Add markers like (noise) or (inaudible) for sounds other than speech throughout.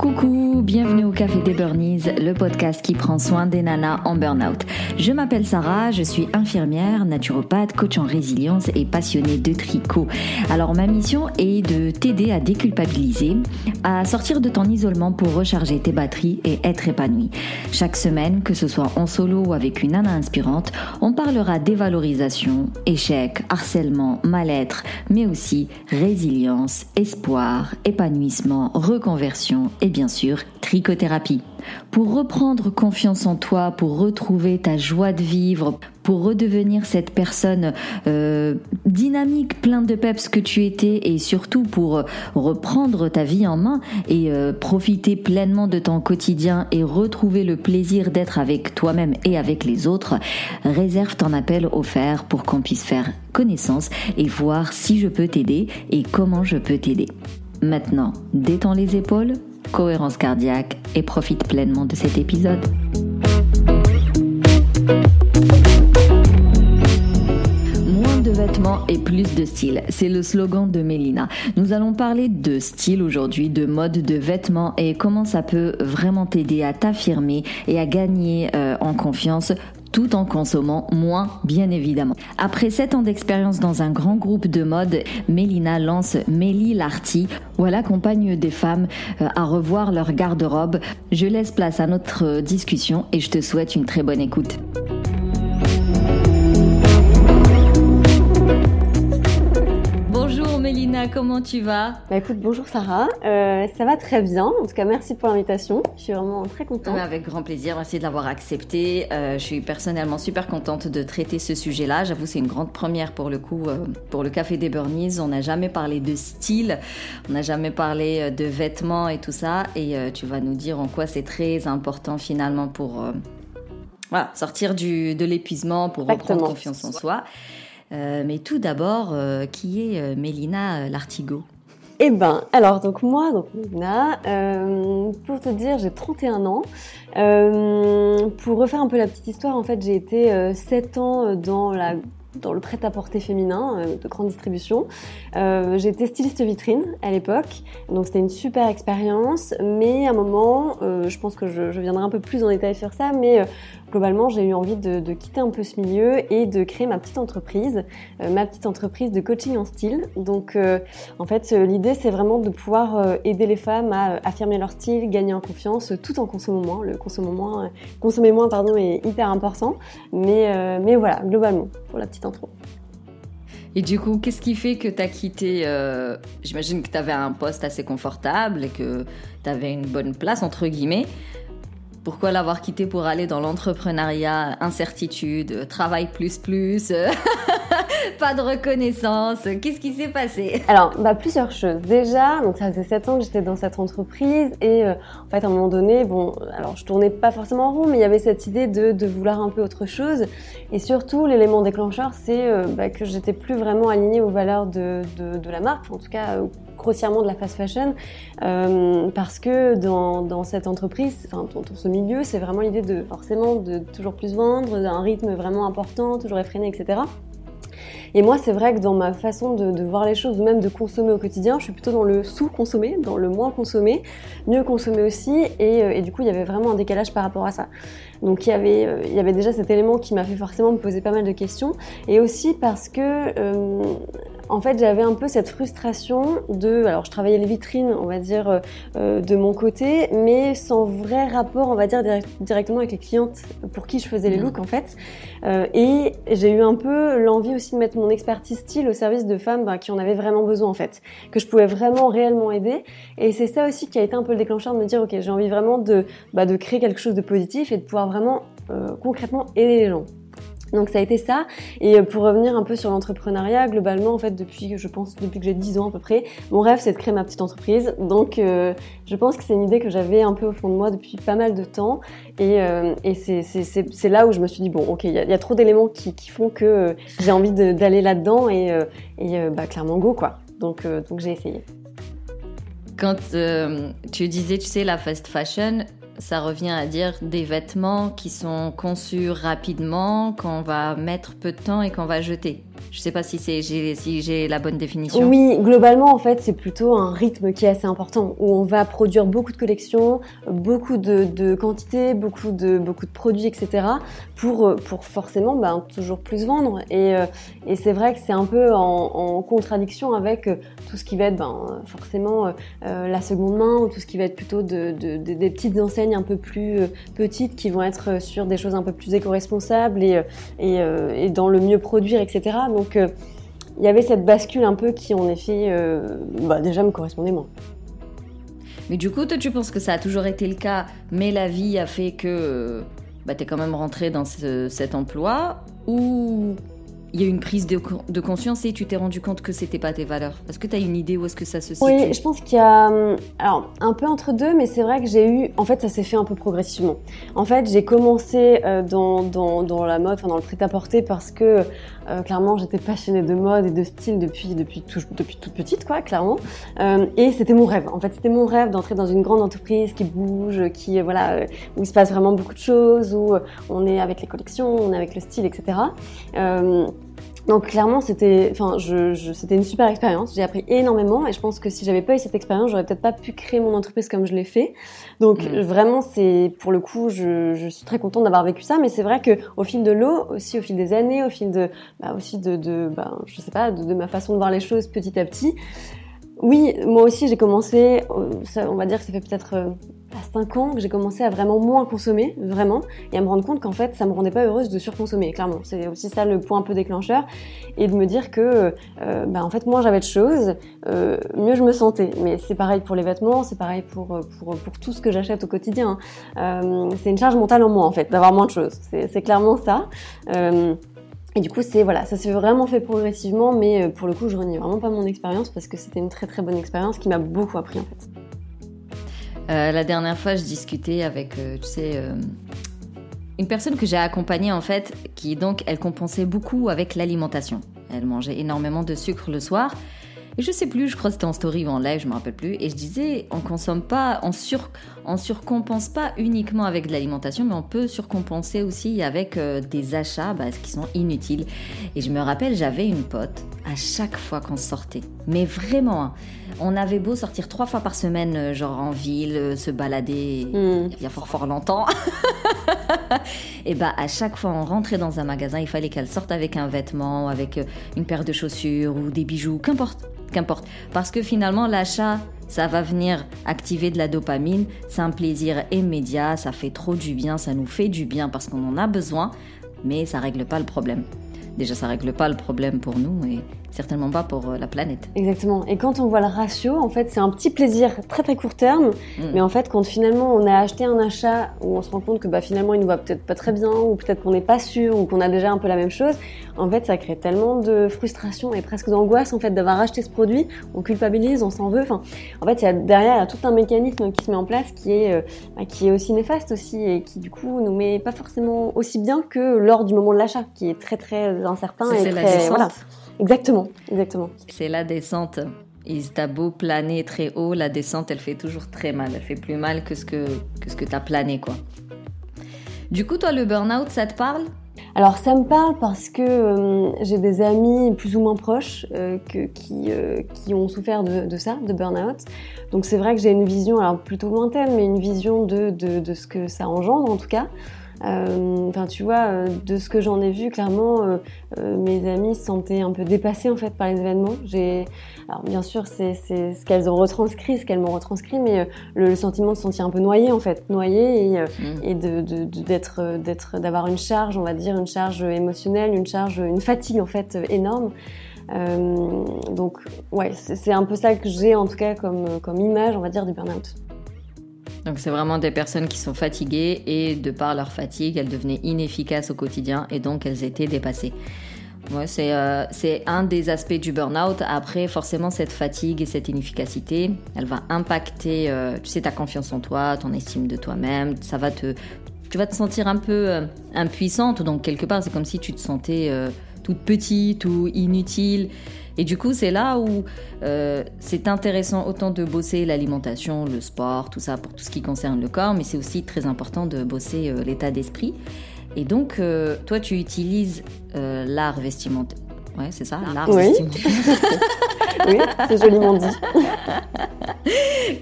Coucou, bienvenue au Café des Burnies, le podcast qui prend soin des nanas en burn-out. Je m'appelle Sarah, je suis infirmière, naturopathe, coach en résilience et passionnée de tricot. Alors ma mission est de t'aider à déculpabiliser, à sortir de ton isolement pour recharger tes batteries et être épanouie. Chaque semaine, que ce soit en solo ou avec une nana inspirante, on parlera dévalorisation, échec, harcèlement, mal-être, mais aussi résilience, espoir, épanouissement, reconversion et bien sûr trichothérapie. Pour reprendre confiance en toi, pour retrouver ta joie de vivre, pour redevenir cette personne euh, dynamique, plein de peps que tu étais et surtout pour reprendre ta vie en main et euh, profiter pleinement de ton quotidien et retrouver le plaisir d'être avec toi-même et avec les autres, réserve ton appel offert pour qu'on puisse faire connaissance et voir si je peux t'aider et comment je peux t'aider. Maintenant, détends les épaules, cohérence cardiaque et profite pleinement de cet épisode. Et plus de style, c'est le slogan de Mélina. Nous allons parler de style aujourd'hui, de mode de vêtements et comment ça peut vraiment t'aider à t'affirmer et à gagner euh, en confiance tout en consommant moins, bien évidemment. Après 7 ans d'expérience dans un grand groupe de mode, Mélina lance Mélie Larty, où elle accompagne des femmes euh, à revoir leur garde-robe. Je laisse place à notre discussion et je te souhaite une très bonne écoute. Comment tu vas Bah écoute, bonjour Sarah, euh, ça va très bien. En tout cas, merci pour l'invitation. Je suis vraiment très contente. Avec grand plaisir, merci de l'avoir accepté. Euh, je suis personnellement super contente de traiter ce sujet-là. J'avoue, c'est une grande première pour le coup, euh, pour le Café des Burnies. On n'a jamais parlé de style, on n'a jamais parlé de vêtements et tout ça. Et euh, tu vas nous dire en quoi c'est très important finalement pour euh, voilà, sortir du, de l'épuisement, pour Exactement. reprendre confiance en soi. Euh, mais tout d'abord, euh, qui est euh, Mélina Lartigot Eh ben, alors donc moi, donc euh, pour te dire, j'ai 31 ans. Pour refaire un peu la petite histoire, en fait, j'ai été euh, 7 ans dans la dans le prêt-à-porter féminin euh, de grande distribution. Euh, J'étais styliste vitrine à l'époque, donc c'était une super expérience. Mais à un moment, euh, je pense que je, viendrai un peu plus en détail sur ça, mais globalement, j'ai eu envie de, quitter un peu ce milieu et de créer ma petite entreprise, ma petite entreprise de coaching en style. Donc, en fait, l'idée, c'est vraiment de pouvoir aider les femmes à affirmer leur style, gagner en confiance, tout en consommant moins. Le consommer moins, consommer moins, pardon, est hyper important. Mais, mais voilà, globalement, pour la petite Et du coup, qu'est-ce qui fait que tu as quitté euh, J'imagine que tu avais un poste assez confortable et que tu avais une bonne place, entre guillemets. Pourquoi l'avoir quitté pour aller dans l'entrepreneuriat, incertitude, travail plus plus, (laughs) pas de reconnaissance Qu'est-ce qui s'est passé? Alors, bah, plusieurs choses. Déjà, donc ça faisait 7 ans que j'étais dans cette entreprise et euh, en fait, à un moment donné, bon, alors je tournais pas forcément en rond, mais il y avait cette idée de, vouloir un peu autre chose. Et surtout, l'élément déclencheur, c'est euh, bah, que j'étais plus vraiment alignée aux valeurs de, de, la marque, en tout cas euh, grossièrement de la fast fashion, parce que dans, dans cette entreprise, enfin dans, dans ce milieu, c'est vraiment l'idée de forcément de toujours plus vendre, d'un rythme vraiment important, toujours effréné, etc. Et moi, c'est vrai que dans ma façon de, voir les choses, ou même de consommer au quotidien, je suis plutôt dans le sous-consommer, dans le moins consommer, mieux consommer aussi, et, euh, et, du coup, il y avait vraiment un décalage par rapport à ça. Donc, il y avait, euh, il y avait déjà cet élément qui m'a fait forcément me poser pas mal de questions, et aussi parce que, euh, en fait, j'avais un peu cette frustration de, alors, je travaillais les vitrines, on va dire, euh, de mon côté, mais sans vrai rapport, on va dire, direct, directement avec les clientes pour qui je faisais les looks, en fait. Euh, et j'ai eu un peu l'envie aussi de mettre mon expertise style au service de femmes bah, qui en avaient vraiment besoin en fait, que je pouvais vraiment réellement aider. Et c'est ça aussi qui a été un peu le déclencheur de me dire ok j'ai envie vraiment de, bah, de créer quelque chose de positif et de pouvoir vraiment euh, concrètement aider les gens. Donc ça a été ça. Et pour revenir un peu sur l'entrepreneuriat, globalement, en fait, depuis, je pense, depuis que j'ai 10 ans à peu près, mon rêve, c'est de créer ma petite entreprise. Donc euh, je pense que c'est une idée que j'avais un peu au fond de moi depuis pas mal de temps. Et, euh, et c'est là où je me suis dit, bon, ok, il y, a trop d'éléments qui, qui, font que euh, j'ai envie d'aller là-dedans et, euh, et bah, clairement, go, quoi. Donc, euh, donc j'ai essayé. Quand euh, tu disais, tu sais, la fast fashion, ça revient à dire des vêtements qui sont conçus rapidement, qu'on va mettre peu de temps et qu'on va jeter. Je sais pas si c'est si j'ai la bonne définition. Oui, globalement en fait c'est plutôt un rythme qui est assez important où on va produire beaucoup de collections, beaucoup de, quantités, beaucoup de beaucoup de produits, etc. pour pour forcément ben, toujours plus vendre et, euh, et c'est vrai que c'est un peu en, contradiction avec euh, tout ce qui va être ben, forcément euh, la seconde main ou tout ce qui va être plutôt de, de, des petites enseignes un peu plus petites qui vont être sur des choses un peu plus éco-responsables et, et, dans le mieux produire, etc. euh, il y avait cette bascule un peu qui en effet euh, bah, déjà me correspondait moins. Mais du coup, toi, tu penses que ça a toujours été le cas, mais la vie a fait que bah, tu es quand même rentré dans cet emploi Ou il y a eu une prise de, de conscience et tu t'es rendu compte que c'était pas tes valeurs? Est-ce que tu as une idée où est-ce que ça se situe? Oui, je pense qu'il y a hum, alors un peu entre deux, mais c'est vrai que j'ai eu, en fait, ça s'est fait un peu progressivement. En fait, j'ai commencé euh, dans, dans, dans, la mode, enfin dans le prêt-à-porter, parce que euh, clairement, j'étais passionnée de mode et de style depuis depuis depuis toute petite, quoi, clairement. Euh, et c'était mon rêve. En fait, c'était mon rêve d'entrer dans une grande entreprise qui bouge, qui voilà, où il se passe vraiment beaucoup de choses, où on est avec les collections, on est avec le style, etc. Donc clairement, c'était, enfin, je, je, c'était une super expérience. J'ai appris énormément et je pense que si j'avais pas eu cette expérience, j'aurais peut-être pas pu créer mon entreprise comme je l'ai fait. Donc mm. vraiment, c'est pour le coup, je, je suis très contente d'avoir vécu ça. Mais c'est vrai que au fil de l'eau, aussi au fil des années, au fil de, bah, aussi de, de bah, je sais pas, de, de, ma façon de voir les choses petit à petit. Oui, moi aussi, j'ai commencé. Ça, on va dire que ça fait peut-être euh, à 5 ans que j'ai commencé à vraiment moins consommer, vraiment, et à me rendre compte qu'en fait, ça me rendait pas heureuse de surconsommer, clairement. C'est aussi ça le point un peu déclencheur, et de me dire que, euh, bah, en fait, moins j'avais de choses, euh, mieux je me sentais. Mais c'est pareil pour les vêtements, c'est pareil pour, euh, pour, pour, tout ce que j'achète au quotidien. Euh, c'est une charge mentale en moins, en fait, d'avoir moins de choses. C'est clairement ça. Euh, et du coup, c'est voilà, ça s'est vraiment fait progressivement, mais pour le coup, je renie vraiment pas mon expérience parce que c'était une très très bonne expérience qui m'a beaucoup appris en fait. Euh, la dernière fois, je discutais avec, euh, tu sais, euh, une personne que j'ai accompagnée en fait, qui donc, elle compensait beaucoup avec l'alimentation. Elle mangeait énormément de sucre le soir. Je sais plus, je crois que c'était en story ou en live, je me rappelle plus. Et je disais, on consomme pas, on, sur, on surcompense pas uniquement avec de l'alimentation, mais on peut surcompenser aussi avec des achats bah, qui sont inutiles. Et je me rappelle, j'avais une pote à chaque fois qu'on sortait, mais vraiment. Hein, on avait beau sortir trois fois par semaine, euh, genre en ville, euh, se balader hmm. il y a fort fort longtemps. (laughs) et bah à chaque fois on rentrait dans un magasin, il fallait qu'elle sorte avec un vêtement, avec euh, une paire de chaussures ou des bijoux, qu'importe, qu'importe. Parce que finalement l'achat, ça va venir activer de la dopamine, c'est un plaisir immédiat, ça fait trop du bien, ça nous fait du bien parce qu'on en a besoin, mais ça règle pas le problème. Déjà, ça règle pas le problème pour nous et certainement pas pour euh, la planète. Exactement. Et quand on voit le ratio, en fait, c'est un petit plaisir très très court terme, mm. mais en fait, quand finalement on a acheté un achat où on se rend compte que bah, finalement il nous va peut-être pas très bien, ou peut-être qu'on n'est pas sûr, ou qu'on a déjà un peu la même chose, en fait, ça crée tellement de frustration et presque d'angoisse en fait d'avoir acheté ce produit. On culpabilise, on s'en veut. Enfin, en fait, il y a derrière il y a tout un mécanisme qui se met en place qui est euh, bah, qui est aussi néfaste aussi et qui du coup nous met pas forcément aussi bien que lors du moment de l'achat, qui est très très incertain et très voilà. Exactement, exactement. C'est la descente. Il t'a beau planer très haut, la descente, elle fait toujours très mal. Elle fait plus mal que ce que, que, ce que t'as plané, quoi. Du coup, toi, le burn-out, ça te parle? Alors ça me parle parce que euh, j'ai des amis plus ou moins proches euh, que, qui, euh, qui, ont souffert de, de ça, de burn-out. Donc c'est vrai que j'ai une vision, alors plutôt lointaine, mais une vision de, de, de, ce que ça engendre en tout cas. Euh, enfin, tu vois, euh, de ce que j'en ai vu, clairement, euh, mes amis se sentaient un peu dépassées en fait par les événements. J'ai, alors bien sûr, c'est ce qu'elles ont retranscrit, ce qu'elles m'ont retranscrit, mais le, sentiment de se sentir un peu noyé en fait, noyé et, mmh. et de d'être d'être d'avoir une charge, on va dire, une charge émotionnelle, une charge, une fatigue en fait énorme. Euh, donc ouais, c'est un peu ça que j'ai en tout cas comme, comme image, on va dire, du burn-out. Donc c'est vraiment des personnes qui sont fatiguées et de par leur fatigue, elles devenaient inefficaces au quotidien et donc elles étaient dépassées. Ouais, c'est euh, un des aspects du burn-out. Après, forcément, cette fatigue et cette inefficacité, elle va impacter, euh, tu sais, ta confiance en toi, ton estime de toi-même. Ça va te, tu vas te sentir un peu euh, impuissante. Donc quelque part, c'est comme si tu te sentais euh, toute petite ou inutile. Et du coup, c'est là où euh, c'est intéressant autant de bosser l'alimentation, le sport, tout ça pour tout ce qui concerne le corps, mais c'est aussi très important de bosser euh, l'état d'esprit. Et donc, euh, toi, tu utilises l'art vestimentaire. Ouais, c'est ça, l'art Oui. toi. (laughs) Oui, c'est joliment dit.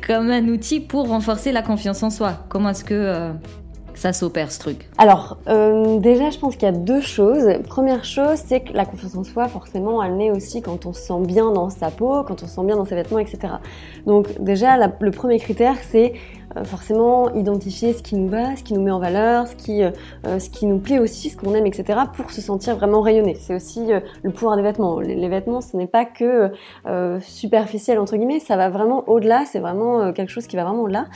Comme un outil pour renforcer la confiance en soi. Comment est-ce que ça s'opère ce truc Alors, euh, déjà, je pense qu'il y a deux choses. Première chose, c'est que la confiance en soi, forcément, elle naît aussi quand on se sent bien dans sa peau, quand on se sent bien dans ses vêtements, etc. Donc, déjà, le premier critère, c'est forcément identifier ce qui nous va, ce qui nous met en valeur, ce qui, euh, euh, nous plaît aussi, ce qu'on aime, etc. pour se sentir vraiment rayonné. C'est aussi euh, le pouvoir des vêtements. Les, vêtements, ce n'est pas que euh, superficiel, entre guillemets, ça va vraiment au-delà, c'est vraiment euh, quelque chose qui va vraiment au-delà.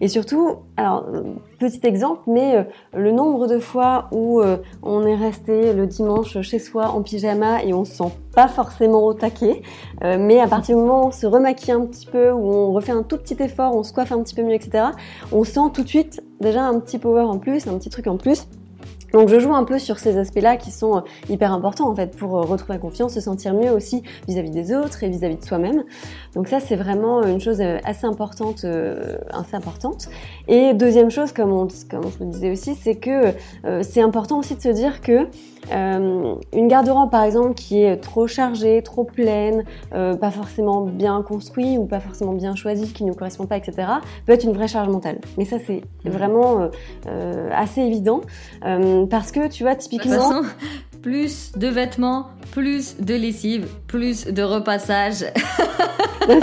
Et surtout, alors, euh, petit exemple, mais euh, le nombre de fois où euh, on est resté le dimanche chez soi en pyjama et on se sent pas forcément au taquet, euh, mais à partir du moment où on se remaquille un petit peu, où on refait un tout petit effort, on se coiffe un petit peu mieux, etc., on sent tout de suite déjà un petit power en plus, un petit truc en plus. Donc je joue un peu sur ces aspects-là qui sont euh, hyper importants en fait pour euh, retrouver la confiance, se sentir mieux aussi vis-à-vis des autres et vis-à-vis de soi-même. Donc ça c'est vraiment une chose euh, assez importante, euh, assez importante. Et deuxième chose, comme on, comme on le disait aussi, c'est que euh, c'est important aussi de se dire que euh, une garde-robe par exemple qui est trop chargée, trop pleine, euh, pas forcément bien construite ou pas forcément bien choisie, qui ne nous correspond pas, etc., peut être une vraie charge mentale. Mais ça c'est vraiment euh, euh, assez évident euh, parce que tu vois typiquement. Plus de vêtements, plus de lessive, plus de repassage. (laughs)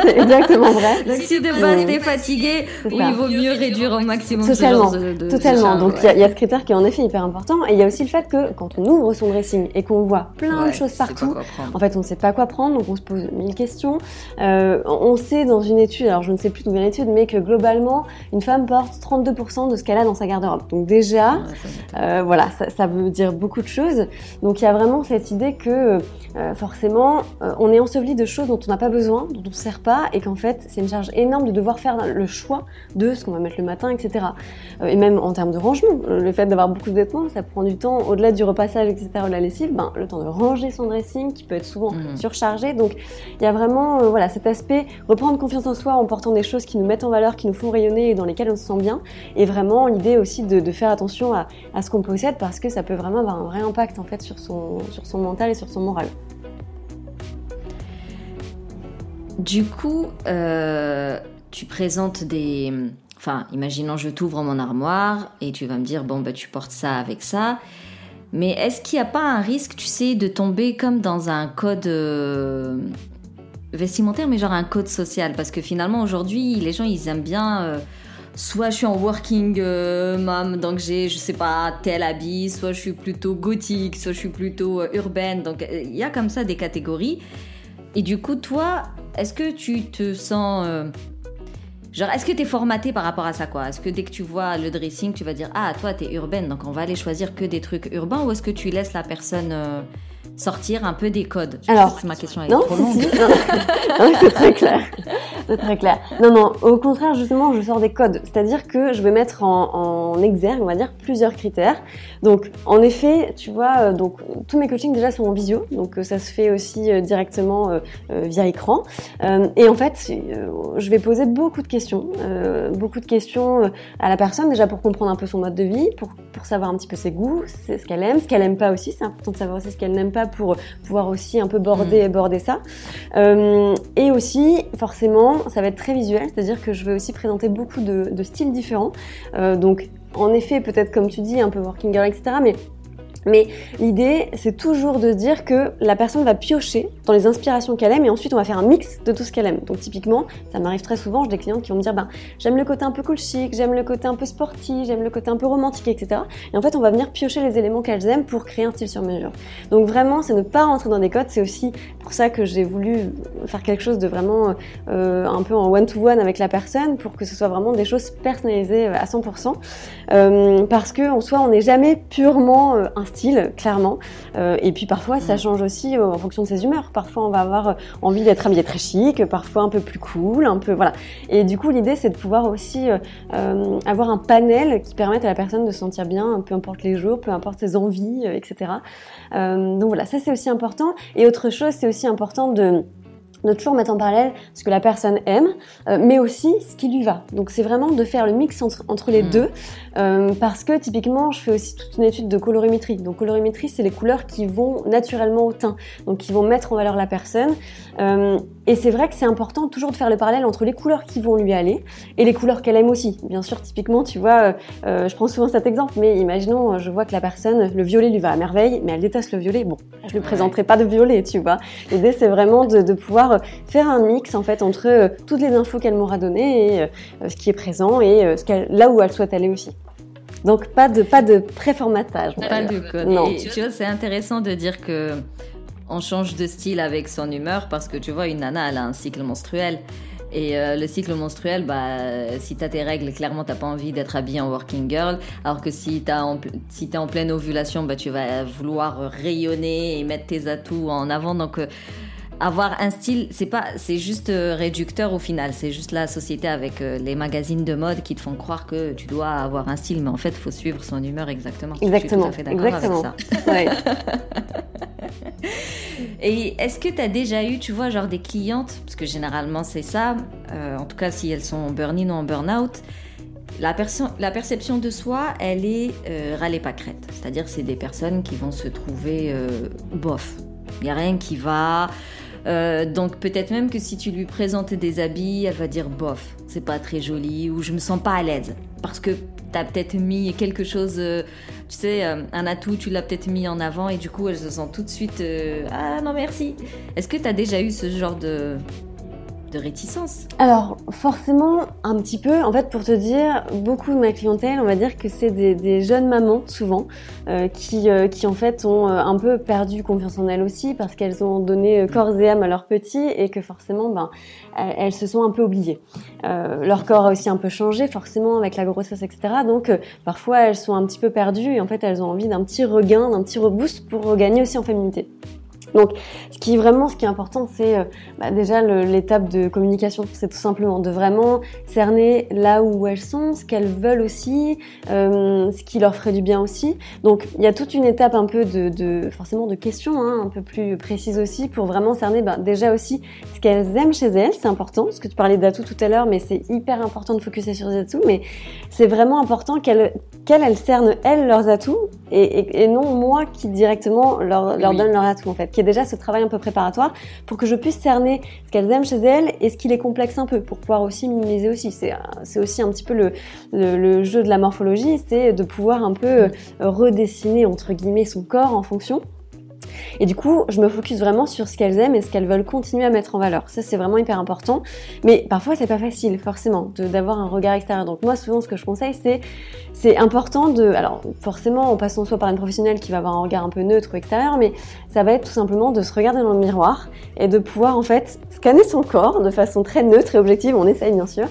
c'est exactement vrai. Donc si de base t'es fatigué, oui, il vaut mieux réduire au maximum ce Totalement, genre de, de- de Totalement. charge, Donc il y, ouais. a- il y a ce critère qui est en effet hyper important. Et il y a aussi le fait que quand on ouvre son dressing et qu'on voit plein Ouais, de choses partout, en fait on ne sait pas quoi prendre, donc on se pose mille questions. Euh, on sait dans une étude, alors je ne sais plus d'où vient l'étude, mais que globalement une femme porte 32% de ce qu'elle a dans sa garde-robe. Donc déjà, Ouais, ça- euh, voilà, ça, ça veut dire beaucoup de choses. Donc il y a vraiment cette idée que euh, forcément euh, on est enseveli de choses dont on n'a pas besoin, dont on ne sert pas, et qu'en fait c'est une charge énorme de devoir faire le choix de ce qu'on va mettre le matin, etc. Euh, et même en termes de rangement, le fait d'avoir beaucoup de vêtements, ça prend du temps au-delà du repassage, etc. ou de la lessive, ben, le temps de ranger son dressing qui peut être souvent Mhm. surchargé. Donc il y a vraiment voilà, cet aspect reprendre confiance en soi en portant des choses qui nous mettent en valeur, qui nous font rayonner et dans lesquelles on se sent bien. Et vraiment l'idée aussi de, de faire attention à, à ce qu'on possède parce que ça peut vraiment avoir un vrai impact en fait sur son, sur son mental et sur son moral. Du coup, euh, tu présentes des... Enfin, imaginons je t'ouvre mon armoire et tu vas me dire, bon, bah, tu portes ça avec ça. Mais est-ce qu'il n'y a pas un risque, tu sais, de tomber comme dans un code euh, vestimentaire, mais genre un code social? Parce que finalement, aujourd'hui, les gens, ils aiment bien... euh, soit je suis en working euh, mom, donc j'ai, je sais pas, tel habit, soit je suis plutôt gothique, soit je suis plutôt euh, urbaine. Donc, euh, il y a comme ça des catégories. Et du coup, toi, est-ce que tu te sens... Genre, est-ce que tu es formaté par rapport à ça, quoi? Est-ce que dès que tu vois le dressing, tu vas dire Ah, toi, t'es urbaine, donc on va aller choisir que des trucs urbains Ou est-ce que tu laisses la personne sortir un peu des codes Alors, ma question est Non, trop longue. (laughs) c'est très clair. C'est très clair. Non, non, au contraire, justement, je sors des codes. C'est-à-dire que je vais mettre en, en exergue, on va dire, plusieurs critères. Donc, en effet, tu vois, euh, donc, tous mes coachings déjà sont en visio. Donc, euh, ça se fait aussi euh, directement euh, via écran. Euh, et en fait, je vais poser beaucoup de questions. beaucoup de questions à la personne, déjà pour comprendre un peu son mode de vie, pour, pour savoir un petit peu ses goûts, ce qu'elle aime, ce qu'elle aime pas aussi. C'est important de savoir aussi ce qu'elle n'aime pas pour pouvoir aussi un peu border, border ça. Euh, et aussi, forcément, ça va être très visuel, c'est-à-dire que je vais aussi présenter beaucoup de, de styles différents. Euh, donc, en effet, peut-être comme tu dis, un peu working girl, etc. Mais mais l'idée, c'est toujours de se dire que la personne va piocher dans les inspirations qu'elle aime et ensuite on va faire un mix de tout ce qu'elle aime. Donc typiquement, ça m'arrive très souvent, j'ai des clientes qui vont me dire, ben, j'aime le côté un peu cool chic, j'aime le côté un peu sportif, j'aime le côté un peu romantique, etc. Et en fait, on va venir piocher les éléments qu'elles aiment pour créer un style sur mesure. Donc vraiment, c'est ne pas rentrer dans des codes. C'est aussi pour ça que j'ai voulu faire quelque chose de vraiment euh, un peu en one-to-one avec la personne pour que ce soit vraiment des choses personnalisées à 100%. Euh, parce que soi, on n'est jamais purement euh, un style, clairement. Euh, et puis parfois, ça Mm. change aussi euh, en fonction de ses humeurs. Parfois, on va avoir euh, envie d'être habillé très chic, parfois un peu plus cool, un peu voilà. Et du coup, l'idée, c'est de pouvoir aussi euh, avoir un panel qui permette à la personne de se sentir bien, peu importe les jours, peu importe ses envies, etc. Donc voilà, ça c'est aussi important. Et autre chose, c'est aussi important de de toujours mettre en parallèle ce que la personne aime, euh, mais aussi ce qui lui va. Donc c'est vraiment de faire le mix entre, entre les mm. deux, euh, parce que typiquement je fais aussi toute une étude de colorimétrie. Donc colorimétrie c'est les couleurs qui vont naturellement au teint, donc qui vont mettre en valeur la personne. Euh, et c'est vrai que c'est important toujours de faire le parallèle entre les couleurs qui vont lui aller et les couleurs qu'elle aime aussi. Bien sûr, typiquement, tu vois, je prends souvent cet exemple, mais imaginons, je vois que la personne, le violet lui va à merveille, mais elle déteste le violet. Bon, je lui présenterai pas de violet, tu vois. L'idée c'est vraiment de, de pouvoir faire un mix en fait entre euh, toutes les infos qu'elle m'aura données et euh, ce qui est présent et euh, ce là où elle souhaite aller aussi. Donc pas de pas de préformatage. Pas de code. Non. tu vois, c'est intéressant de dire que on change de style avec son humeur parce que tu vois, une nana, elle a un cycle menstruel. Et le cycle menstruel, bah, si tu as tes règles, clairement, t'as pas envie d'être habillée en working girl. Alors que si tu si es en pleine ovulation, bah, tu vas vouloir rayonner et mettre tes atouts en avant. Donc, avoir un style, c'est pas, c'est juste euh, réducteur au final. C'est juste la société avec euh, les magazines de mode qui te font croire que tu dois avoir un style, mais en fait, il faut suivre son humeur exactement. Exactement. Je suis tout à fait d'accord avec ça. (laughs) (laughs) Et est-ce que tu as déjà eu, tu vois, genre des clientes, parce que généralement c'est ça, euh, en tout cas si elles sont en burn-in ou en burn-out, la, la, perception de soi, elle est euh, râlée pas crête. C'est-à-dire c'est des personnes qui vont se trouver bof. Il n'y a rien qui va, euh, donc peut-être même que si tu lui présentes des habits, elle va dire bof, c'est pas très joli ou je me sens pas à l'aise parce que tu as peut-être mis quelque chose, euh, tu sais, euh, un atout, tu l'as peut-être mis en avant et du coup elle se sent tout de suite ah non merci. Est-ce que tu as déjà eu ce genre de de réticence Alors, forcément, un petit peu. En fait, pour te dire, beaucoup de ma clientèle, on va dire que c'est des, jeunes mamans, souvent, euh, qui, euh, qui en fait ont euh, un peu perdu confiance en elles aussi parce qu'elles ont donné corps et âme à leurs petits et que forcément, ben, elles, se sont un peu oubliées. leur corps a aussi un peu changé, forcément, avec la grossesse, etc. Donc, parfois, elles sont un petit peu perdues et en fait, elles ont envie d'un petit regain, d'un petit reboost pour regagner aussi en féminité. Donc, ce qui est vraiment, ce qui est important, c'est euh, bah, déjà l'étape de communication. C'est tout simplement de vraiment cerner là où elles sont, ce qu'elles veulent aussi, euh, ce qui leur ferait du bien aussi. Donc, il y a toute une étape un peu de, de forcément de questions, hein, un peu plus précises aussi, pour vraiment cerner bah, déjà aussi ce qu'elles aiment chez elles. C'est important, parce que tu parlais d'atouts tout à l'heure, mais c'est hyper important de focuser sur les atouts. Mais c'est vraiment important qu'elles qu'elles elles cernent elles leurs atouts et, et, et, non moi qui directement leur, leur donne leurs atouts en fait déjà ce travail un peu préparatoire pour que je puisse cerner ce qu'elles aiment chez elles et ce qui les complexe un peu pour pouvoir aussi minimiser aussi. C'est aussi un petit peu le, le, jeu de la morphologie, c'est de pouvoir un peu euh, redessiner entre guillemets son corps en fonction et du coup, je me focus vraiment sur ce qu'elles aiment et ce qu'elles veulent continuer à mettre en valeur. Ça, c'est vraiment hyper important. Mais parfois, c'est pas facile, forcément, d'avoir un regard extérieur. Donc moi, souvent, ce que je conseille, c'est c'est important de, alors forcément, en passant soit par une professionnelle qui va avoir un regard un peu neutre ou extérieur, mais ça va être tout simplement de se regarder dans le miroir et de pouvoir en fait scanner son corps de façon très neutre et objective. On essaye bien sûr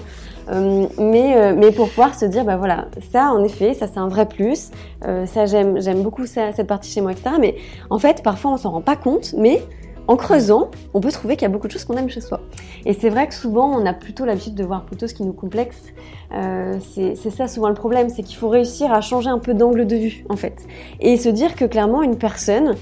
mais, euh, mais pour pouvoir se dire, bah voilà, ça en effet, ça c'est un vrai plus, euh, ça j'aime, j'aime beaucoup cette partie chez moi, etc. Mais en fait, parfois on s'en rend pas compte, mais en creusant, on peut trouver qu'il y a beaucoup de choses qu'on aime chez soi. Et c'est vrai que souvent, on a plutôt l'habitude de voir plutôt ce qui nous complexe. Euh, c'est ça souvent le problème, c'est qu'il faut réussir à changer un peu d'angle de vue, en fait. Et se dire que clairement, une personne,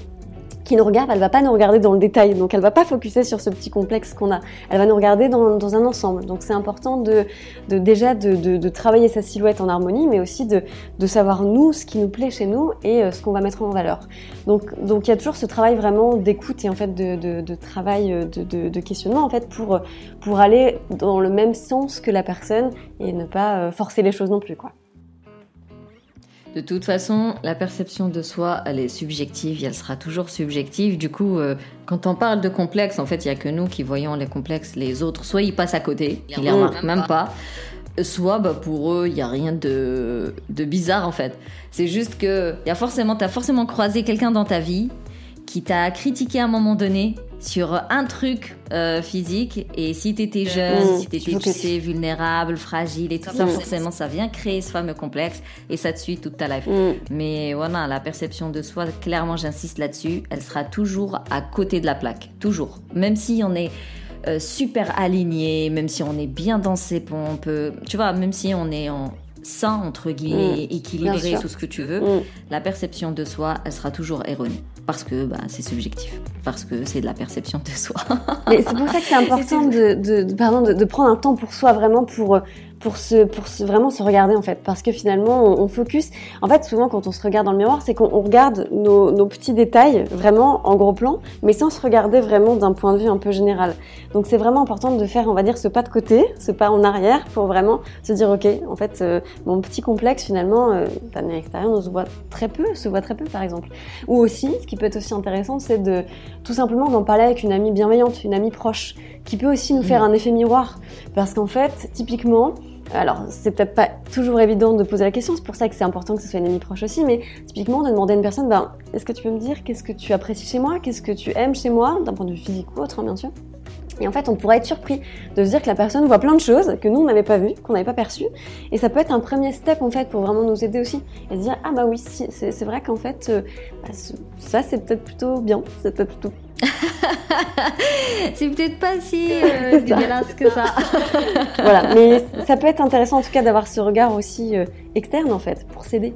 qui nous regarde, elle va pas nous regarder dans le détail, donc elle va pas focuser sur ce petit complexe qu'on a. Elle va nous regarder dans, un ensemble. Donc c'est important de, déjà de, travailler sa silhouette en harmonie, mais aussi de, savoir nous ce qui nous plaît chez nous et euh, ce qu'on va mettre en valeur. Donc il y a toujours ce travail vraiment d'écoute et en fait de, travail euh, de, questionnement en fait pour pour aller dans le même sens que la personne et ne pas euh, forcer les choses non plus quoi. De toute façon, la perception de soi, elle est subjective, elle sera toujours subjective. Du coup, euh, quand on parle de complexe, en fait, il n'y a que nous qui voyons les complexes. Les autres, soit ils passent à côté, ils les remarquent même pas, soit bah, pour eux, il n'y a rien de, de, bizarre, en fait. C'est juste que y a forcément, tu as forcément croisé quelqu'un dans ta vie qui t'a critiqué à un moment donné sur un truc euh, physique et si t'étais jeune, mmh. si t'étais tu sais, vulnérable, fragile et tout ça, forcément ça vient créer ce fameux complexe et ça te suit toute ta life. Mmh. Mais voilà, la perception de soi, clairement j'insiste là-dessus, elle sera toujours à côté de la plaque, toujours. Même si on est euh, super aligné, même si on est bien dans ses pompes, tu vois, même si on est en sain, entre guillemets, Mm. équilibré, sûr. tout ce que tu veux, Mm. la perception de soi, elle sera toujours erronée. Parce que bah, c'est subjectif. Parce que c'est de la perception de soi. Mais c'est pour ça que c'est (laughs) important de, de, de- pardon, de, de prendre un temps pour soi, vraiment pour, pour, se, pour se, vraiment se regarder en fait. Parce que finalement, on, on focus. En fait, souvent, quand on se regarde dans le miroir, c'est qu'on on regarde nos, nos petits détails vraiment en gros plan, mais sans se regarder vraiment d'un point de vue un peu général. Donc, c'est vraiment important de faire, on va dire, ce pas de côté, ce pas en arrière, pour vraiment se dire, ok, en fait, euh, mon petit complexe, finalement, euh, d'un extérieur, on se voit très peu, se voit très peu, par exemple. Ou aussi, ce qui peut être aussi intéressant, c'est de tout simplement d'en parler avec une amie bienveillante, une amie proche, qui peut aussi nous faire un effet miroir. Parce qu'en fait, typiquement, alors c'est peut-être pas toujours évident de poser la question, c'est pour ça que c'est important que ce soit une amie proche aussi, mais typiquement de demander à une personne, ben, est-ce que tu peux me dire qu'est-ce que tu apprécies chez moi, qu'est-ce que tu aimes chez moi, d'un point de vue physique ou autre, hein, bien sûr. Et en fait, on pourrait être surpris de se dire que la personne voit plein de choses que nous, on n'avait pas vues, qu'on n'avait pas perçues. Et ça peut être un premier step, en fait, pour vraiment nous aider aussi. Et se dire, ah bah oui, si, c'est vrai qu'en fait, euh, bah, ça, c'est peut-être plutôt bien, c'est peut-être plutôt (laughs) c'est peut-être pas si euh, (laughs) dégueulasse que ça. voilà, mais ça peut être intéressant en tout cas d'avoir ce regard aussi euh, externe en fait pour s'aider.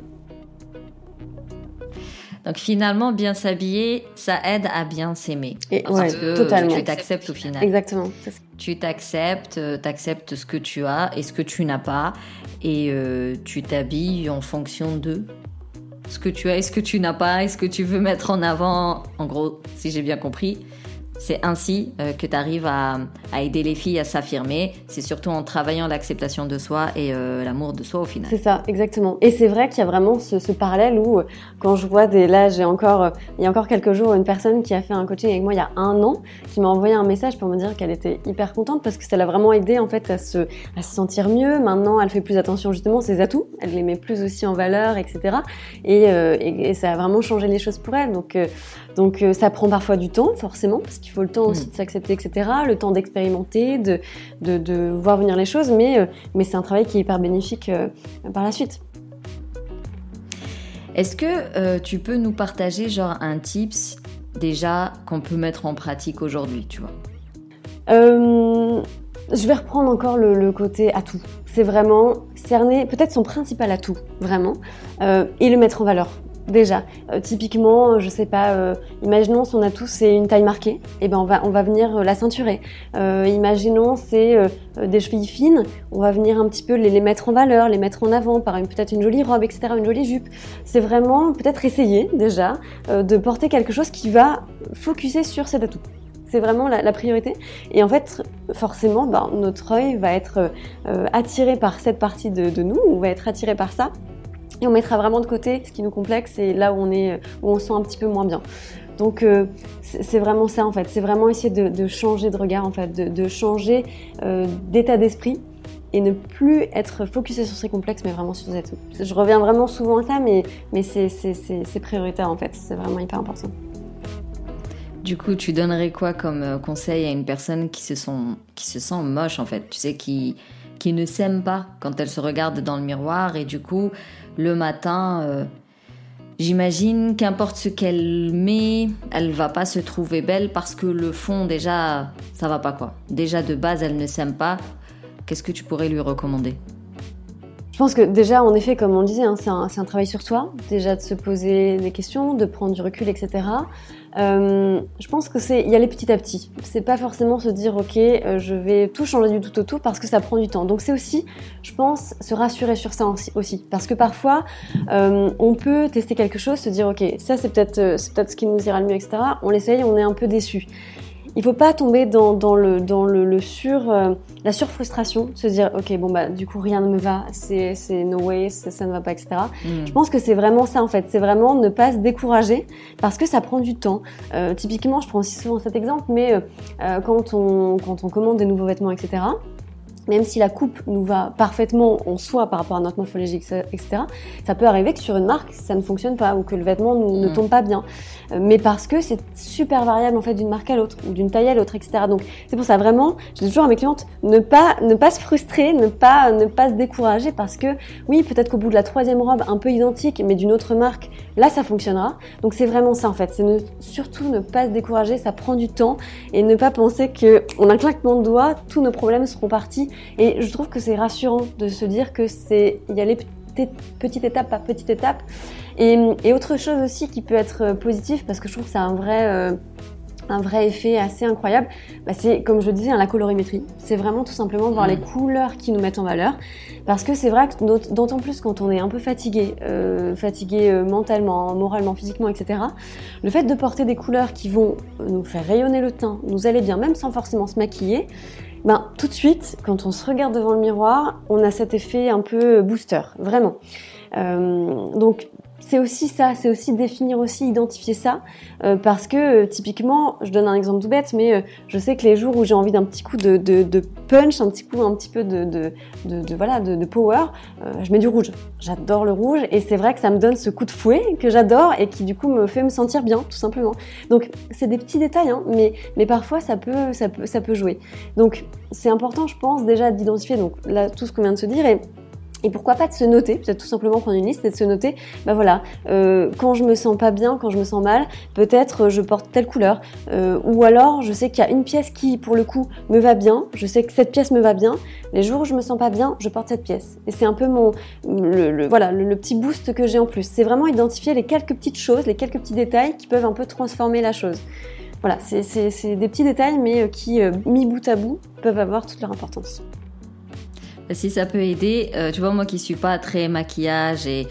Donc finalement, bien s'habiller, ça aide à bien s'aimer. Et Parce ouais, que totalement. tu t'acceptes au final. Exactement. Tu t'acceptes, euh, t'acceptes ce que tu as et ce que tu n'as pas, et euh, tu t'habilles en fonction de ce que tu as et ce que tu n'as pas, et ce que tu veux mettre en avant. En gros, si j'ai bien compris, c'est ainsi euh, que tu arrives à, aider les filles à s'affirmer. C'est surtout en travaillant l'acceptation de soi et euh, l'amour de soi au final. C'est ça, exactement. Et c'est vrai qu'il y a vraiment ce, parallèle où, quand je vois des. Là, j'ai encore. euh, il y a encore quelques jours, une personne qui a fait un coaching avec moi il y a un an, qui m'a envoyé un message pour me dire qu'elle était hyper contente parce que ça l'a vraiment aidé en fait à se, sentir mieux. Maintenant, elle fait plus attention justement à ses atouts. Elle les met plus aussi en valeur, etc. Et, et, ça a vraiment changé les choses pour elle. Donc, donc euh, ça prend parfois du temps, forcément, parce qu'il faut le temps aussi Mm. de s'accepter, etc. Le temps d'expérimenter, de, de, de voir venir les choses, mais, euh, mais c'est un travail qui est hyper bénéfique euh, par la suite. Est-ce que euh, tu peux nous partager genre un tips déjà qu'on peut mettre en pratique aujourd'hui, tu vois? Euh, je vais reprendre encore le, le côté atout. C'est vraiment cerner peut-être son principal atout, vraiment, euh, et le mettre en valeur. Déjà, Euh, typiquement, je sais pas, euh, imaginons son atout c'est une taille marquée, et ben on va on va venir euh, la ceinturer. Euh, imaginons c'est euh, euh, des chevilles fines, on va venir un petit peu les, les mettre en valeur, les mettre en avant par peut-être une jolie robe, etc., une jolie jupe. C'est vraiment peut-être essayer déjà euh, de porter quelque chose qui va focuser sur cet atout. C'est vraiment la, priorité. Et en fait, forcément, ben, notre œil va être euh, attiré par cette partie de, de nous, ou va être attiré par ça. Et on mettra vraiment de côté ce qui nous complexe et là où on est, où on se sent un petit peu moins bien. Donc euh, c'est vraiment ça en fait. C'est vraiment essayer de, changer de regard en fait, de, changer euh, d'état d'esprit et ne plus être focusé sur ses complexes, mais vraiment sur ses atouts. Je reviens vraiment souvent à ça, mais, mais c'est- prioritaire en fait. C'est vraiment hyper important. Du coup, tu donnerais quoi comme euh, conseil à une personne qui se, sent, qui se sent moche en fait? Tu sais, qui, qui ne s'aime pas quand elle se regarde dans le miroir et du coup, le matin, euh, j'imagine qu'importe ce qu'elle met, elle va pas se trouver belle parce que le fond, déjà, ça va pas quoi. Déjà de base, elle ne s'aime pas. Qu'est-ce que tu pourrais lui recommander? Je pense que déjà, en effet, comme on le disait, hein, c'est un, un travail sur soi, déjà de se poser des questions, de prendre du recul, etc. Euh, je pense que c'est y aller petit à petit. C'est pas forcément se dire ok, euh, je vais tout changer du tout au tout parce que ça prend du temps. Donc c'est aussi, je pense, se rassurer sur ça aussi, parce que parfois euh, on peut tester quelque chose, se dire ok, ça c'est peut-être c'est peut-être ce qui nous ira le mieux, etc. On l'essaye, on est un peu déçu. Il faut pas tomber dans, dans le dans le, le sur euh, la surfrustration, se dire ok bon bah du coup rien ne me va, c'est c'est no way, ça ne va pas, etc. Hmm. Je pense que c'est vraiment ça en fait, c'est vraiment ne pas se décourager parce que ça prend du temps. Euh, typiquement, je prends aussi souvent cet exemple, mais euh, euh, quand, on, quand on commande des nouveaux vêtements, etc., même si la coupe nous va parfaitement en soi par rapport à notre morphologie, etc., ça peut arriver que sur une marque, ça ne fonctionne pas ou que le vêtement nous- ne Mm. tombe pas bien. Euh, mais parce que c'est super variable en fait d'une marque à l'autre ou d'une taille à l'autre, etc. Donc c'est pour ça vraiment, je dis toujours à mes clientes, ne pas, ne pas se frustrer, ne pas, ne pas se décourager parce que oui, peut-être qu'au bout de la troisième robe un peu identique mais d'une autre marque, là ça fonctionnera. Donc c'est vraiment ça en fait, c'est surtout ne pas se décourager, ça prend du temps et ne pas penser que en un claquement de doigts, tous nos problèmes seront partis Et je trouve que c'est rassurant de se dire que c'est y aller petite étape par petite étape. Et, et, autre chose aussi qui peut être positif, parce que je trouve que c'est un vrai un vrai effet assez incroyable, bah, c'est comme je disais hein, la colorimétrie. C'est vraiment tout simplement voir les mm. couleurs qui nous mettent en valeur. Parce que c'est vrai que d'autant plus quand on est un peu fatigué, euh, fatigué euh, mentalement, moralement, physiquement, etc. Le fait de porter des couleurs qui vont nous faire rayonner le teint, nous aller bien, même sans forcément se maquiller, ben, tout de suite, quand on se regarde devant le miroir, on a cet effet un peu booster, vraiment. Euh, donc c'est aussi ça, c'est aussi définir aussi, identifier ça, euh, parce que euh, typiquement, je donne un exemple tout bête, mais euh, je sais que les jours où j'ai envie d'un petit coup de, punch, un petit coup, un petit peu de, power, je mets du rouge. J'adore le rouge et c'est vrai que ça me donne ce coup de fouet que j'adore et qui du coup me fait me sentir bien, tout simplement. Donc c'est des petits détails, hein, mais, parfois ça peut, jouer. Donc c'est important, je pense, déjà d'identifier donc là tout ce qu'on vient de se dire et pourquoi pas de se noter, peut-être tout simplement prendre une liste et de se noter, bah voilà, euh, quand je me sens pas bien, quand je me sens mal, peut-être euh, je porte telle couleur. Euh, ou alors je sais qu'il y a une pièce qui, pour le coup, me va bien, je sais que cette pièce me va bien, les jours où je me sens pas bien, je porte cette pièce. Et c'est un peu mon, le, voilà, le, petit boost que j'ai en plus. C'est vraiment identifier les quelques petites choses, les quelques petits détails qui peuvent un peu transformer la chose. Voilà, c'est des petits détails, mais qui, mis bout à bout, peuvent avoir toute leur importance. Si ça peut aider, euh, tu vois, moi qui suis pas très maquillage et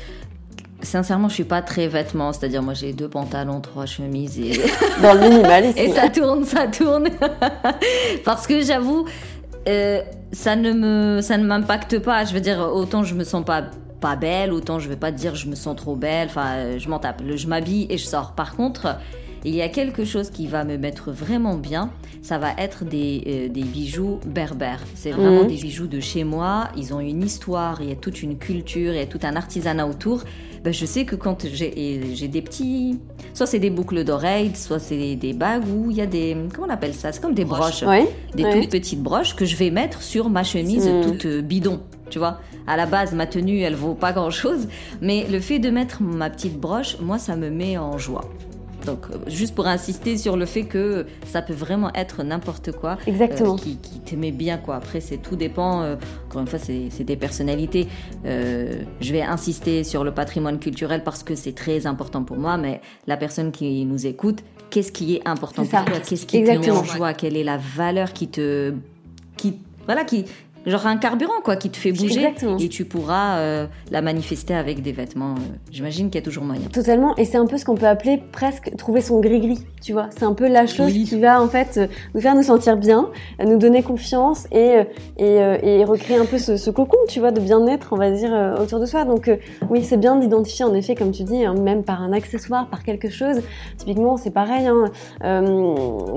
sincèrement, je suis pas très vêtements, c'est-à-dire moi j'ai deux pantalons, trois chemises et (laughs) dans le minimalisme. (laughs) et ça tourne, ça tourne. (laughs) Parce que j'avoue, euh, ça ne me, ça ne m'impacte pas. Je veux dire, autant je me sens pas pas belle, autant je vais pas dire je me sens trop belle. Enfin, je m'en tape. Je m'habille et je sors. Par contre, il y a quelque chose qui va me mettre vraiment bien, ça va être des, euh, des bijoux berbères. C'est vraiment mhm. des bijoux de chez moi, ils ont une histoire, il y a toute une culture, il y a tout un artisanat autour. Ben, je sais que quand j'ai des petits... Soit c'est des boucles d'oreilles, soit c'est des, bagues où il y a des... Comment on appelle ça? C'est comme des broches. Des toutes petites broches que je vais mettre sur ma chemise mhm. toute euh, bidon tu vois? À la base, ma tenue, elle vaut pas grand chose, mais le fait de mettre ma petite broche, moi, ça me met en joie. Donc, euh, juste pour insister sur le fait que ça peut vraiment être n'importe quoi. Exactement. Euh, qui, qui bien, quoi. Après, c'est tout dépend. Euh, encore une fois, c'est des personnalités. je vais insister sur le patrimoine culturel parce que c'est très important pour moi, mais la personne qui nous écoute, qu'est-ce qui est important pour toi? Qu'est-ce qui te met en joie? Quelle est la valeur qui te. Qui, voilà, qui, genre un carburant quoi qui te fait bouger et tu pourras euh, la manifester avec des vêtements. Euh, j'imagine qu'il y a toujours moyen. Totalement et c'est un peu ce qu'on peut appeler presque trouver son gris-gris, tu vois. C'est un peu la chose qui va en fait euh, nous faire nous sentir bien, nous donner confiance et et, et recréer un peu ce, ce, cocon, tu vois, de bien-être, on va dire autour de soi. Donc oui, c'est bien d'identifier en effet, comme tu dis, hein, même par un accessoire, par quelque chose. Typiquement, c'est pareil. Hein,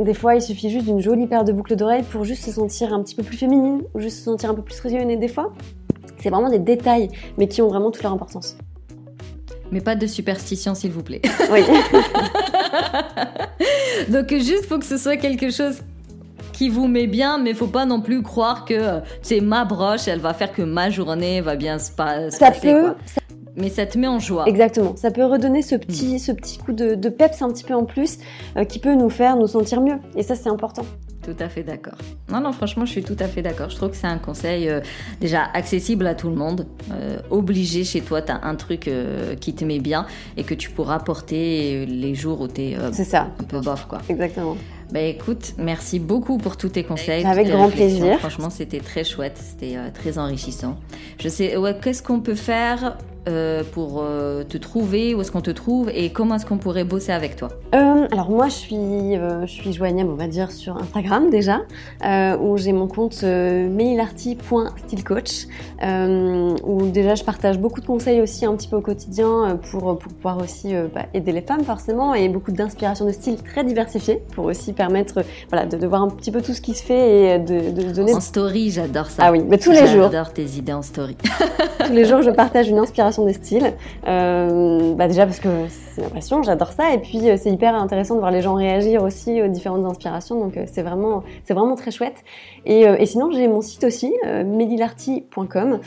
des fois, il suffit juste d'une jolie paire de boucles d'oreilles pour juste se sentir un petit peu plus féminine, ou juste se sentir un peu plus rayonné des fois. C'est vraiment des détails, mais qui ont vraiment toute leur importance. Mais pas de superstition, s'il vous plaît. Oui. (laughs) Donc juste, faut que ce soit quelque chose qui vous met bien, mais faut pas non plus croire que c'est ma broche, elle va faire que ma journée va bien se, passer. Ça peut. Mais ça te met en joie. Exactement. Ça peut redonner ce petit, hmm. ce petit coup de, de, peps un petit peu en plus euh, qui peut nous faire nous sentir mieux. Et ça, c'est important. Tout à fait d'accord. Non, non, franchement, je suis tout à fait d'accord. Je trouve que c'est un conseil euh, déjà accessible à tout le monde. Euh, obligé chez toi, tu as un truc euh, qui te met bien et que tu pourras porter les jours où tu es ça. un peu bof. Quoi. Exactement. Bah écoute, merci beaucoup pour tous tes conseils. Avec grand plaisir. Franchement, c'était très chouette, c'était très enrichissant. Je sais, ouais, qu'est-ce qu'on peut faire euh, pour euh, te trouver Où est-ce qu'on te trouve Et comment est-ce qu'on pourrait bosser avec toi? Euh, Alors moi, je suis, je suis joignable, on va dire, sur Instagram déjà, où j'ai mon compte meilarty.stylecoach, où déjà je partage beaucoup de conseils aussi un petit peu au quotidien pour, pour pouvoir aussi bah, aider les femmes forcément, et beaucoup d'inspiration de style très diversifiée pour aussi permettre voilà, de, voir un petit peu tout ce qui se fait et de, de donner... En story, j'adore ça. Ah oui, mais tous les jours. J'adore tes idées en story. tous les jours, je partage une inspiration des styles. Euh, bah déjà parce que c'est ma passion, j'adore ça. Et puis euh, c'est hyper intéressant de voir les gens réagir aussi aux différentes inspirations. Donc euh, c'est vraiment, c'est vraiment très chouette. Et, et sinon j'ai mon site aussi, medilarty.com,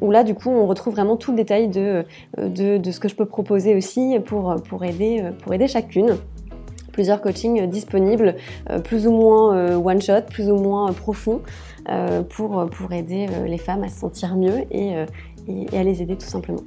où là du coup on retrouve vraiment tout le détail de, de, ce que je peux proposer aussi pour, pour, aider, pour aider chacune plusieurs coachings disponibles, plus ou moins one shot, plus ou moins profond, pour, pour aider les femmes à se sentir mieux et, et à les aider tout simplement.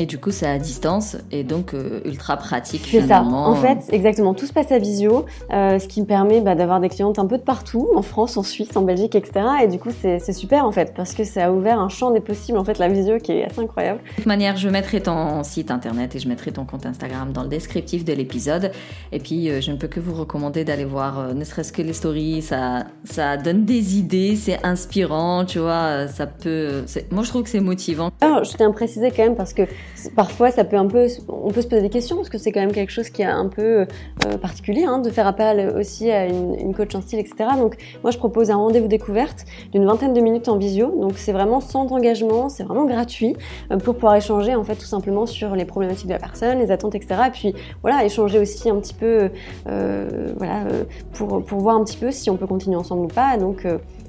Et du coup, c'est à distance et donc euh, ultra pratique. C'est ça. En fait, exactement. Tout se passe à visio, euh, ce qui me permet bah, d'avoir des clientes un peu de partout, en France, en Suisse, en Belgique, etc. Et du coup, c'est super en fait, parce que ça a ouvert un champ des possibles, en fait, la visio qui est assez incroyable. De toute manière, je mettrai ton site internet et je mettrai ton compte Instagram dans le descriptif de l'épisode. Et puis, euh, je ne peux que vous recommander d'aller voir, ne serait-ce que les stories. Ça, ça donne des idées, c'est inspirant, tu vois. Ça peut. Moi, je trouve que c'est motivant. Alors, je tiens à préciser quand même parce que parfois ça peut un peu, on peut se poser des questions parce que c'est quand même quelque chose qui est un peu euh, particulier hein, de faire appel aussi à une, coach en style, etc. Donc moi je propose un rendez-vous découverte d'une vingtaine de minutes en visio. Donc c'est vraiment sans engagement, c'est vraiment gratuit euh, pour pouvoir échanger en fait tout simplement sur les problématiques de la personne, les attentes, etc. Et puis voilà, échanger aussi un petit peu, euh, voilà, pour, pour voir un petit peu si on peut continuer ensemble ou pas. Donc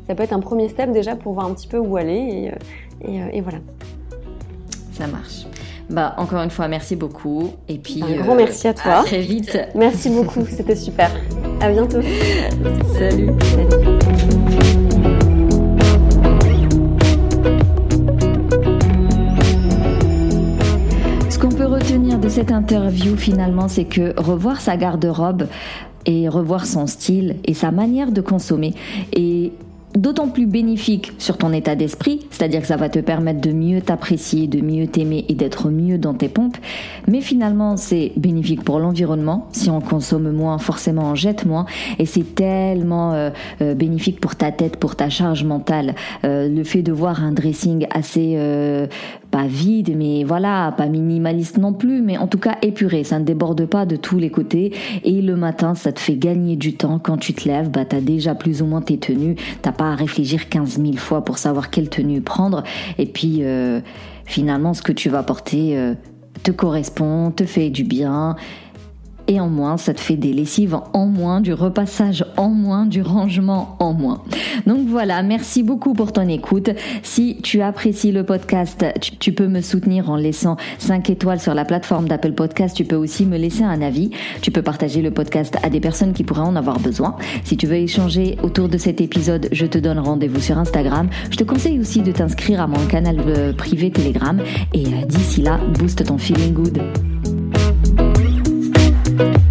ça peut être un premier step déjà pour voir un petit peu où aller et, et voilà. Ça marche. Bah, encore une fois, merci beaucoup. Et puis, un grand merci à toi. À très vite. Merci beaucoup, c'était super. À bientôt. (laughs) Salut. Ce qu'on peut retenir de cette interview finalement, c'est que revoir sa garde-robe et revoir son style et sa manière de consommer et d'autant plus bénéfique sur ton état d'esprit, c'est-à-dire que ça va te permettre de mieux t'apprécier, de mieux t'aimer et d'être mieux dans tes pompes. Mais finalement, c'est bénéfique pour l'environnement. Si on consomme moins, forcément on jette moins. Et c'est tellement euh, euh, bénéfique pour ta tête, pour ta charge mentale. Euh, le fait de voir un dressing assez pas vide, mais voilà, pas minimaliste non plus, mais en tout cas épuré. Ça ne déborde pas de tous les côtés. Et le matin, ça te fait gagner du temps. Quand tu te lèves, bah, t'as déjà plus ou moins tes tenues. T'as pas à réfléchir 15 000 fois pour savoir quelle tenue prendre. Et puis, euh, finalement, ce que tu vas porter euh, te correspond, te fait du bien et en moins, ça te fait des lessives en moins, du repassage en moins, du rangement en moins. Donc voilà, merci beaucoup pour ton écoute. Si tu apprécies le podcast, tu, peux me soutenir en laissant 5 étoiles sur la plateforme d'Apple Podcast. Tu peux aussi me laisser un avis. Tu peux partager le podcast à des personnes qui pourraient en avoir besoin. Si tu veux échanger autour de cet épisode, je te donne rendez-vous sur Instagram. Je te conseille aussi de t'inscrire à mon canal euh, privé Telegram. Et euh, d'ici là, booste ton feeling good. Thank you